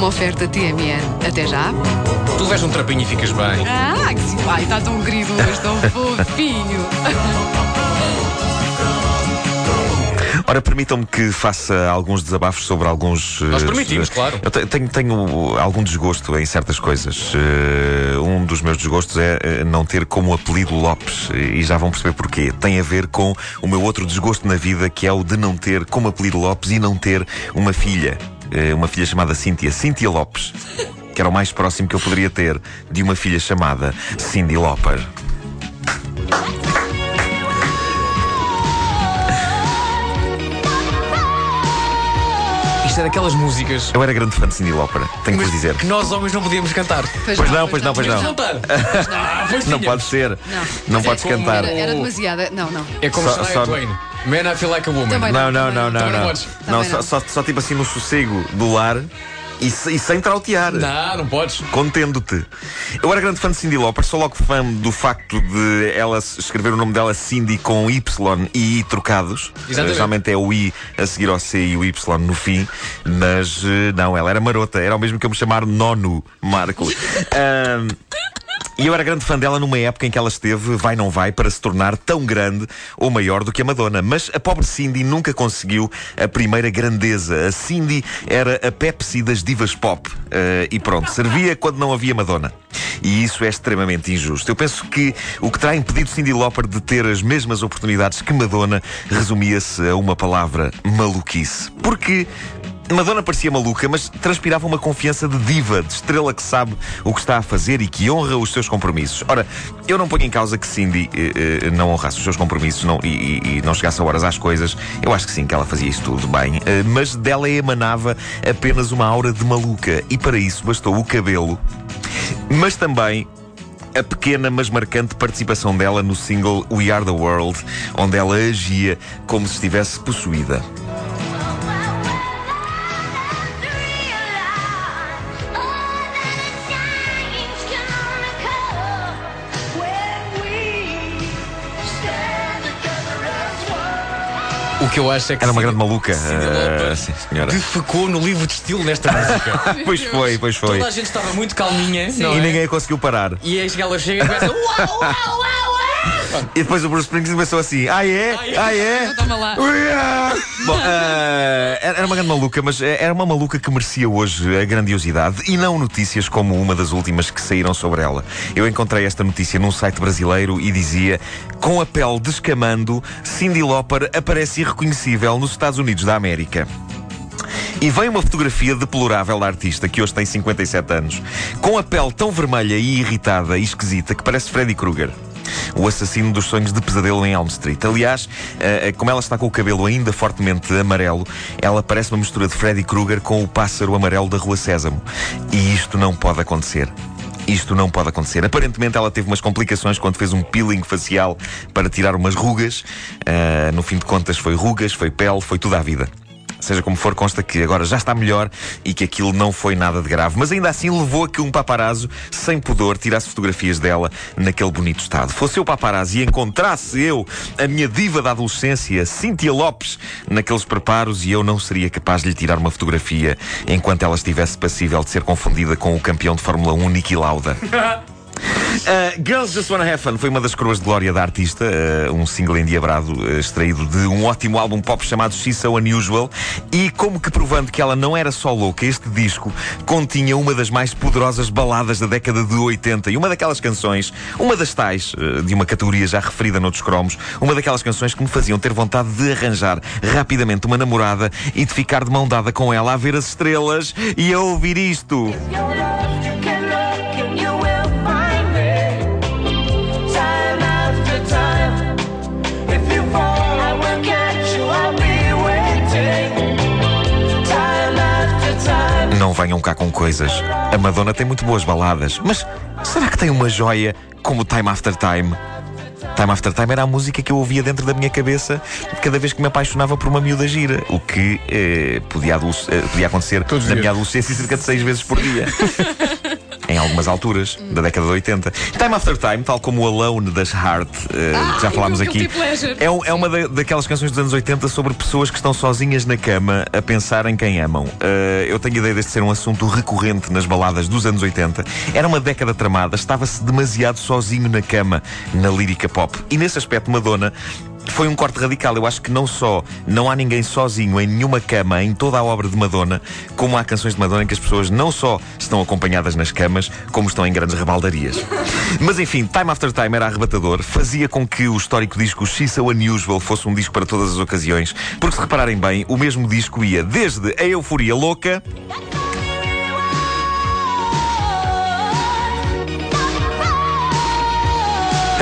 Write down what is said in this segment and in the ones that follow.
uma oferta TMN. Até já. Tu levas um trapinho e ficas bem. Ah, que sim. Ai, está tão querido hoje, tão fofinho. Ora, permitam-me que faça alguns desabafos sobre alguns. Nós eh, permitimos, eh, claro. Eu te- tenho, tenho algum desgosto em certas coisas. Eh, um dos meus desgostos é eh, não ter como apelido Lopes. E já vão perceber porquê. Tem a ver com o meu outro desgosto na vida, que é o de não ter como apelido Lopes e não ter uma filha. Eh, uma filha chamada Cíntia. Cíntia Lopes. Que era o mais próximo que eu poderia ter de uma filha chamada Cindy Lauper. Isto é daquelas músicas Eu era grande fã de Cindy Lauper, tenho que vos dizer. que nós homens não podíamos cantar. Pois não, pois não, pois não. cantar. Ah, pois Não tínhamos. pode ser. Não, podes é como- cantar. Era, era demasiada. Não, não. É como Só- Shania só- Twain. Man, I feel like a woman. Também Não, não, não, não, Também não não. podes. Não, Também só, não. só, só tipo assim no sossego do lar e, se- e sem trautear. Não, não podes. Contendo-te. Eu era grande fã de Cindy Lauper, sou logo fã do facto de ela s- escrever o nome dela Cindy com Y e I trocados. Exatamente. Geralmente é o I a seguir ao C e o Y no fim. Mas eh, não, ela era marota. Era o mesmo que eu me chamar Nono Marco. Ahm, e eu era grande fã dela numa época em que ela esteve, vai não vai, para se tornar tão grande ou maior do que a Madonna. Mas a pobre Cindy nunca conseguiu a primeira grandeza. A Cindy era a Pepsi das divas pop. Eh, e pronto, servia quando não havia Madonna. E isso é extremamente injusto. Eu penso que o que terá impedido Cindy Lauper de ter as mesmas oportunidades que Madonna resumia-se a uma palavra: maluquice. Porque Madonna parecia maluca, mas transpirava uma confiança de diva, de estrela que sabe o que está a fazer e que honra os seus compromissos. Ora, eu não ponho em causa que Cindy eh, eh, não honrasse os seus compromissos não- e, e- e não chegasse a horas às coisas. Eu acho que sim, que ela fazia isso tudo bem. Eh, mas dela emanava apenas uma aura de maluca. E para isso bastou o cabelo, mas também a pequena mas marcante participação dela no single We Are the World, onde ela agia como se estivesse possuída. O que eu acho é que Era uma grande maluca. Lauper sim, senhora. defecou no livro de estilo nesta música. Pois foi, pois foi. Toda a gente estava muito calminha. não E é? ninguém a conseguiu parar. E aí ela chega e começa. Uau, uau, uau. E depois o Bruce Springsteen começou assim: Ah, é? Ah, é? Ah, é? Toma lá. Bom, eh, era uma grande maluca, mas eh, era uma maluca que merecia hoje a grandiosidade e não notícias como uma das últimas que saíram sobre ela. Eu encontrei esta notícia num site brasileiro e dizia: Com a pele descamando, Cindy Lauper aparece irreconhecível nos Estados Unidos da América. E vem uma fotografia deplorável da artista, que hoje tem 57 anos, com a pele tão vermelha e irritada e esquisita que parece Freddy Krueger. O assassino dos sonhos de pesadelo em Elm Street. Aliás, eh, eh, como ela está com o cabelo ainda fortemente amarelo, ela parece uma mistura de Freddy Krueger com o pássaro amarelo da Rua Sésamo. E isto não pode acontecer. Isto não pode acontecer. Aparentemente ela teve umas complicações quando fez um peeling facial para tirar umas rugas. Ah, no fim de contas foi rugas, foi pele, foi tudo à vida. Seja como for, consta que agora já está melhor e que aquilo não foi nada de grave. Mas ainda assim levou a que um paparazzo, sem pudor, tirasse fotografias dela naquele bonito estado. Fosse eu paparazzi e encontrasse eu a minha diva da adolescência, Cíntia Lopes, naqueles preparos e eu não seria capaz de lhe tirar uma fotografia enquanto ela estivesse passível de ser confundida com o campeão de Fórmula 1, Niki Lauda. Uh, Girls Just Wanna Have Fun foi uma das coroas de glória da artista, uh, um single endiabrado uh, extraído de um ótimo álbum pop chamado She's So Unusual. E como que provando que ela não era só louca, este disco continha uma das mais poderosas baladas da década de 80 e uma daquelas canções, uma das tais, uh, de uma categoria já referida noutros cromos, uma daquelas canções que me faziam ter vontade de arranjar rapidamente uma namorada e de ficar de mão dada com ela a ver as estrelas e a ouvir isto. Venham cá com coisas. A Madonna tem muito boas baladas, mas será que tem uma joia como Time After Time? Time After Time era a música que eu ouvia dentro da minha cabeça cada vez que me apaixonava por uma miúda gira, o que eh, podia, eh, podia acontecer Todos os na dias. minha adolescência cerca de seis vezes por dia. em algumas alturas da década de 80. Time After Time, tal como o Alone das Heart, eh, que já falámos aqui, é, um- é uma da- daquelas canções dos anos 80 sobre pessoas que estão sozinhas na cama a pensar em quem amam. Eh, eu tenho a ideia deste ser um assunto recorrente nas baladas dos anos 80. Era uma década tramada, estava-se demasiado sozinho na cama na lírica pop. E nesse aspecto, Madonna foi um corte radical. Eu acho que não só não há ninguém sozinho em nenhuma cama em toda a obra de Madonna, como há canções de Madonna em que as pessoas não só estão acompanhadas nas camas, como estão em grandes rebaldarias. Mas enfim, Time After Time era arrebatador, fazia com que o histórico disco She's So Unusual fosse um disco para todas as ocasiões, porque se repararem bem, o mesmo disco ia desde a euforia louca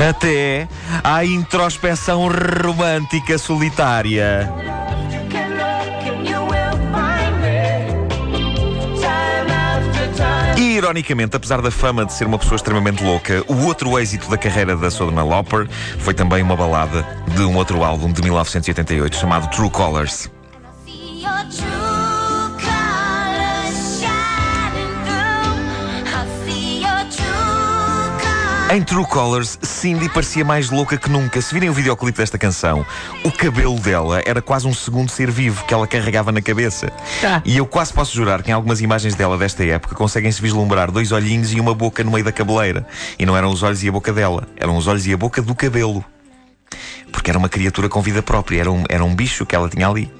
até à introspeção romântica solitária. E, ironicamente, apesar da fama de ser uma pessoa extremamente louca, o outro êxito da carreira da Sodoma Lauper foi também uma balada de um outro álbum de 1988 chamado True Colors. Em True Colors, Cindy parecia mais louca que nunca. Se virem o videoclipe desta canção, o cabelo dela era quase um segundo ser vivo que ela carregava na cabeça. Tá. E eu quase posso jurar que em algumas imagens dela desta época conseguem-se vislumbrar dois olhinhos e uma boca no meio da cabeleira. E não eram os olhos e a boca dela, eram os olhos e a boca do cabelo. Porque era uma criatura com vida própria, era um, era um bicho que ela tinha ali.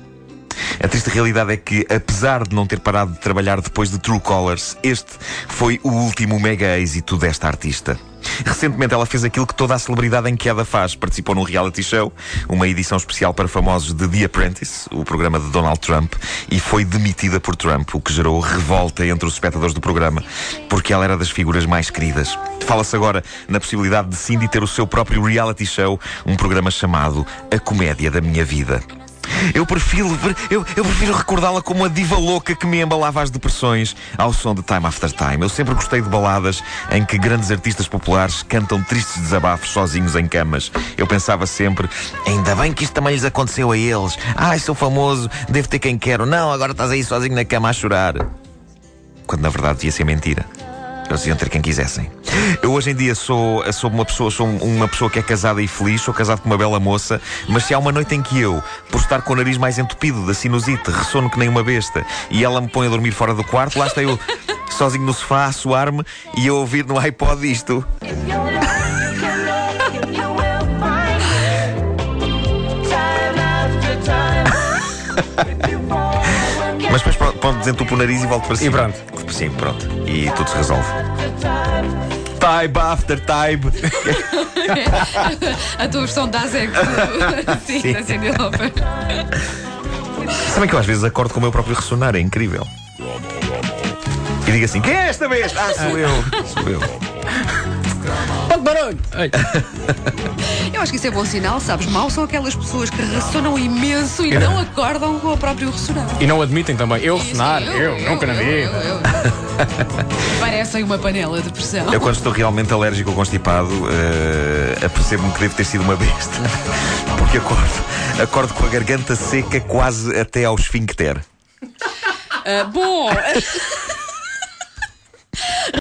A triste realidade é que, apesar de não ter parado de trabalhar depois de True Colors, este foi o último mega êxito desta artista. Recentemente ela fez aquilo que toda a celebridade em queda faz. Participou num reality show, uma edição especial para famosos de The Apprentice, o programa de Donald Trump, e foi demitida por Trump, o que gerou revolta entre os espectadores do programa, porque ela era das figuras mais queridas. Fala-se agora na possibilidade de Cindy ter o seu próprio reality show, um programa chamado A Comédia da Minha Vida. Eu prefiro, eu, eu prefiro recordá-la como a diva louca que me embalava às depressões ao som de Time After Time. Eu sempre gostei de baladas em que grandes artistas populares cantam tristes desabafos sozinhos em camas. Eu pensava sempre, ainda bem que isto também lhes aconteceu a eles. Ai, sou famoso, devo ter quem quero. Não, agora estás aí sozinho na cama a chorar. Quando na verdade devia ser mentira. Eles iam ter quem quisessem. Eu hoje em dia sou, sou uma pessoa, sou uma pessoa que é casada e feliz, sou casado com uma bela moça, mas se há uma noite em que eu, por estar com o nariz mais entupido da sinusite, ressono que nem uma besta e ela me põe a dormir fora do quarto, lá está eu sozinho no sofá a suar-me e a ouvir no iPod isto. Mas depois pronto, desentupo o nariz e volto para cima. pronto. Sim, pronto. E tudo se resolve. time. After time. A tua versão da Zé Sim, da. Sabem que eu às vezes acordo com o meu próprio ressonar, é incrível. E digo assim: quem é esta vez? Ah, sou eu. Sou eu. Barulho! Eu acho que isso é bom sinal, sabes? Mal são aquelas pessoas que ressonam imenso e não acordam com o próprio ressonar. E não admitem também. Eu ressonar, eu, nunca na eu, vida. eu, eu. Parecem uma panela de pressão. Eu, quando estou realmente alérgico ou constipado, eh, apercebo-me que devo ter sido uma besta. Porque acordo, acordo com a garganta seca quase até ao esfincter. Ah, bom,